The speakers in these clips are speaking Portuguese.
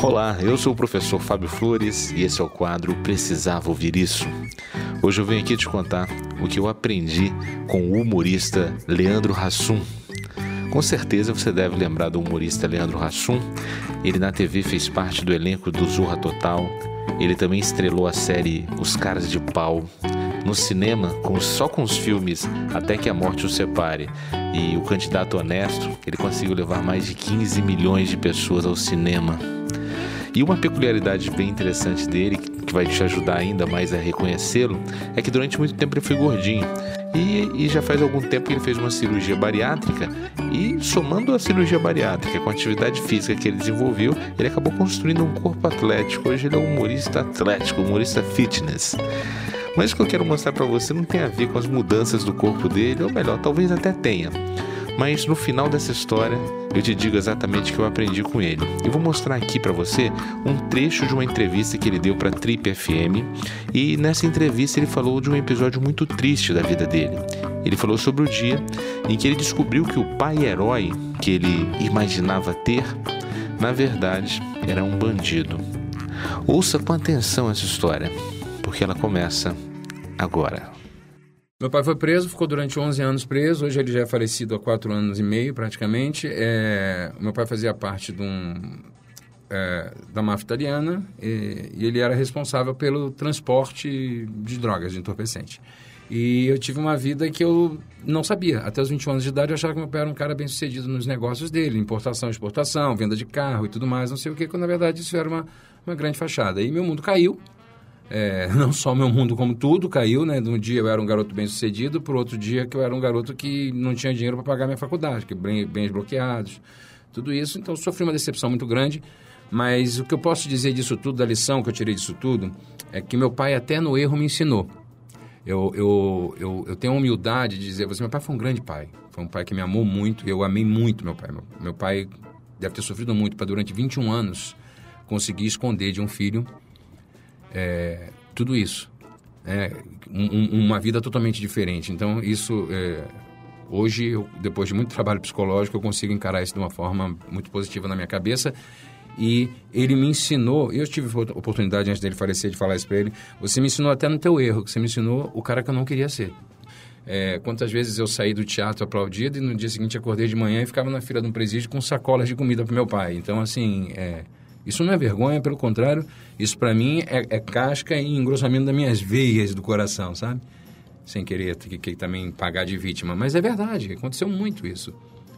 Olá, eu sou o professor Fábio Flores e esse é o quadro Precisava Ouvir Isso. Hoje eu venho aqui te contar o que eu aprendi com o humorista Leandro Hassum. Com certeza você deve lembrar do humorista Leandro Hassum. Ele na TV fez parte do elenco do Zorra Total. Ele também estrelou a série Os Caras de Pau. No cinema, com, só com os filmes Até que a Morte o Separe e O Candidato Honesto, ele conseguiu levar mais de 15 milhões de pessoas ao cinema. E uma peculiaridade bem interessante dele, que vai te ajudar ainda mais a reconhecê-lo, é que durante muito tempo ele foi gordinho. E, e, já faz algum tempo que ele fez uma cirurgia bariátrica e somando a cirurgia bariátrica com a atividade física que ele desenvolveu, ele acabou construindo um corpo atlético. Hoje ele é um humorista atlético, humorista fitness. Mas o que eu quero mostrar para você não tem a ver com as mudanças do corpo dele, ou melhor, talvez até tenha. Mas no final dessa história, eu te digo exatamente o que eu aprendi com ele. Eu vou mostrar aqui para você um trecho de uma entrevista que ele deu para Trip FM, e nessa entrevista ele falou de um episódio muito triste da vida dele. Ele falou sobre o dia em que ele descobriu que o pai herói que ele imaginava ter, na verdade, era um bandido. Ouça com atenção essa história, porque ela começa agora. Meu pai foi preso, ficou durante 11 anos preso. Hoje ele já é falecido há 4 anos e meio, praticamente. É, meu pai fazia parte de um, é, da máfia italiana e, e, ele era responsável pelo transporte de drogas, de entorpecente. E eu tive uma vida que eu não sabia. Até os 21 anos de idade eu achava que meu pai era um cara bem sucedido nos negócios dele, importação, exportação, venda de carro e tudo mais, não sei o que, quando na verdade isso era uma, uma grande fachada. E meu mundo caiu é, não só meu mundo como tudo caiu, né? De um dia eu era um garoto bem sucedido, por outro dia que eu era um garoto que não tinha dinheiro para pagar minha faculdade, que bens bloqueados, tudo isso. Então sofri uma decepção muito grande. Mas o que eu posso dizer disso tudo, da lição que eu tirei disso tudo, é que meu pai até no erro me ensinou. Eu, eu, eu, eu tenho a humildade de dizer, você, meu pai foi um grande pai. Foi um pai que me amou muito, eu amei muito meu pai. Meu, meu pai deve ter sofrido muito para durante 21 anos conseguir esconder de um filho é, tudo isso. É, um, uma vida totalmente diferente. Então, isso, é, hoje, eu, depois de muito trabalho psicológico, eu consigo encarar isso de uma forma muito positiva na minha cabeça. E ele me ensinou, eu tive oportunidade antes dele falecer de falar isso para ele, você me ensinou até no teu erro, que você me ensinou o cara que eu não queria ser. É, quantas vezes eu saí do teatro aplaudido e no dia seguinte acordei de manhã e ficava na fila de um presídio com sacolas de comida para meu pai. Então, assim, é, isso não é vergonha, pelo contrário, isso para mim é, é, casca e engrossamento das minhas veias do coração, sabe? Sem querer que, que, também pagar de vítima. Mas é verdade, aconteceu muito isso.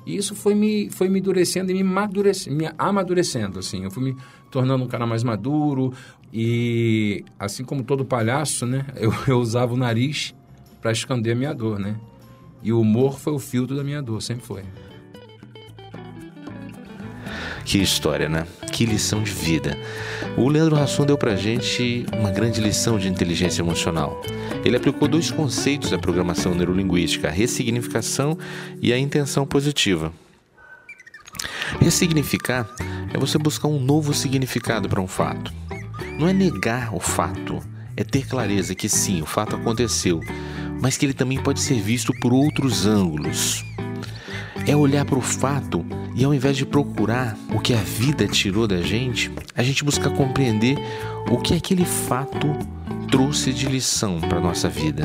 E isso foi me, foi me endurecendo e me, madurece, me amadurecendo, assim. Eu fui me tornando um cara mais maduro e, assim como todo palhaço, né? Eu, eu usava o nariz para esconder a minha dor, né? E o humor foi o filtro da minha dor, sempre foi. Que história, né? Que lição de vida. O Leandro Hassum deu pra gente uma grande lição de inteligência emocional. Ele aplicou dois conceitos da programação neurolinguística, a ressignificação e a intenção positiva. Ressignificar é você buscar um novo significado para um fato. Não é negar o fato, é ter clareza que sim, o fato aconteceu, mas que ele também pode ser visto por outros ângulos. É olhar para o fato e ao invés de procurar o que a vida tirou da gente, a gente busca compreender o que aquele fato trouxe de lição para nossa vida.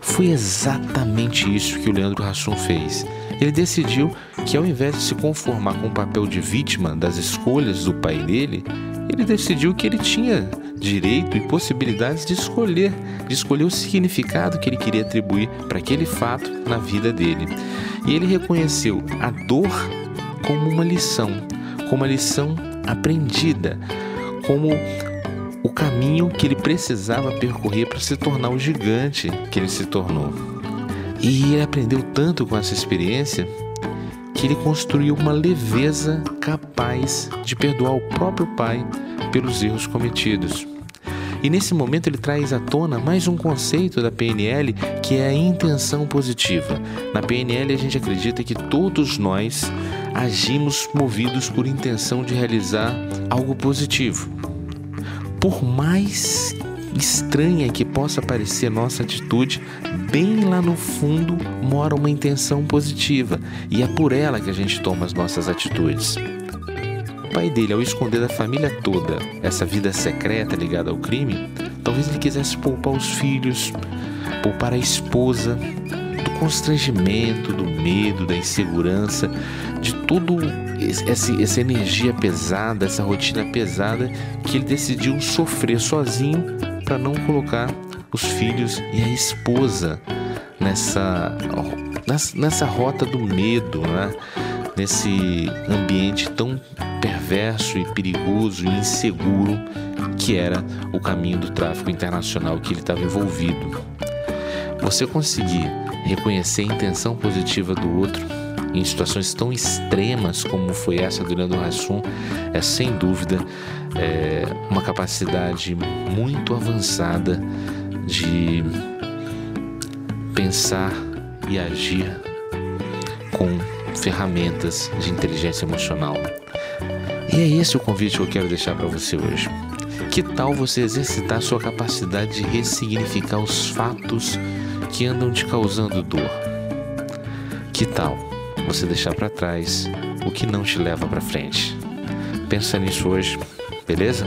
Foi exatamente isso que o Leandro Hassum fez. Ele decidiu que ao invés de se conformar com o papel de vítima das escolhas do pai dele, ele decidiu que ele tinha direito e possibilidades de escolher, de escolher o significado que ele queria atribuir para aquele fato na vida dele. E ele reconheceu a dor como uma lição, como uma lição aprendida, como o caminho que ele precisava percorrer para se tornar o gigante que ele se tornou. E ele aprendeu tanto com essa experiência que ele construiu uma leveza capaz de perdoar o próprio pai pelos erros cometidos. E nesse momento ele traz à tona mais um conceito da PNL que é a intenção positiva. Na PNL a gente acredita que todos nós agimos movidos por intenção de realizar algo positivo. Por mais estranha que possa parecer nossa atitude, bem lá no fundo mora uma intenção positiva e é por ela que a gente toma as nossas atitudes. pai dele, ao esconder da família toda essa vida secreta ligada ao crime, talvez ele quisesse poupar os filhos, poupar a esposa do constrangimento, do medo, da insegurança, de tudo esse, essa energia pesada, essa rotina pesada que ele decidiu sofrer sozinho para não colocar os filhos e a esposa nessa, nessa rota do medo, né? nesse ambiente tão perverso e perigoso e inseguro que era o caminho do tráfico internacional que ele estava envolvido. Você conseguir reconhecer a intenção positiva do outro em situações tão extremas como foi essa do Leandro Hassum é sem dúvida é, capacidade muito avançada de pensar e agir com ferramentas de inteligência emocional. E é esse o convite que eu quero deixar para você hoje. Que tal você exercitar sua capacidade de ressignificar os fatos que andam te causando dor? Que tal você deixar para trás o que não te leva para frente? Pensa nisso hoje, beleza?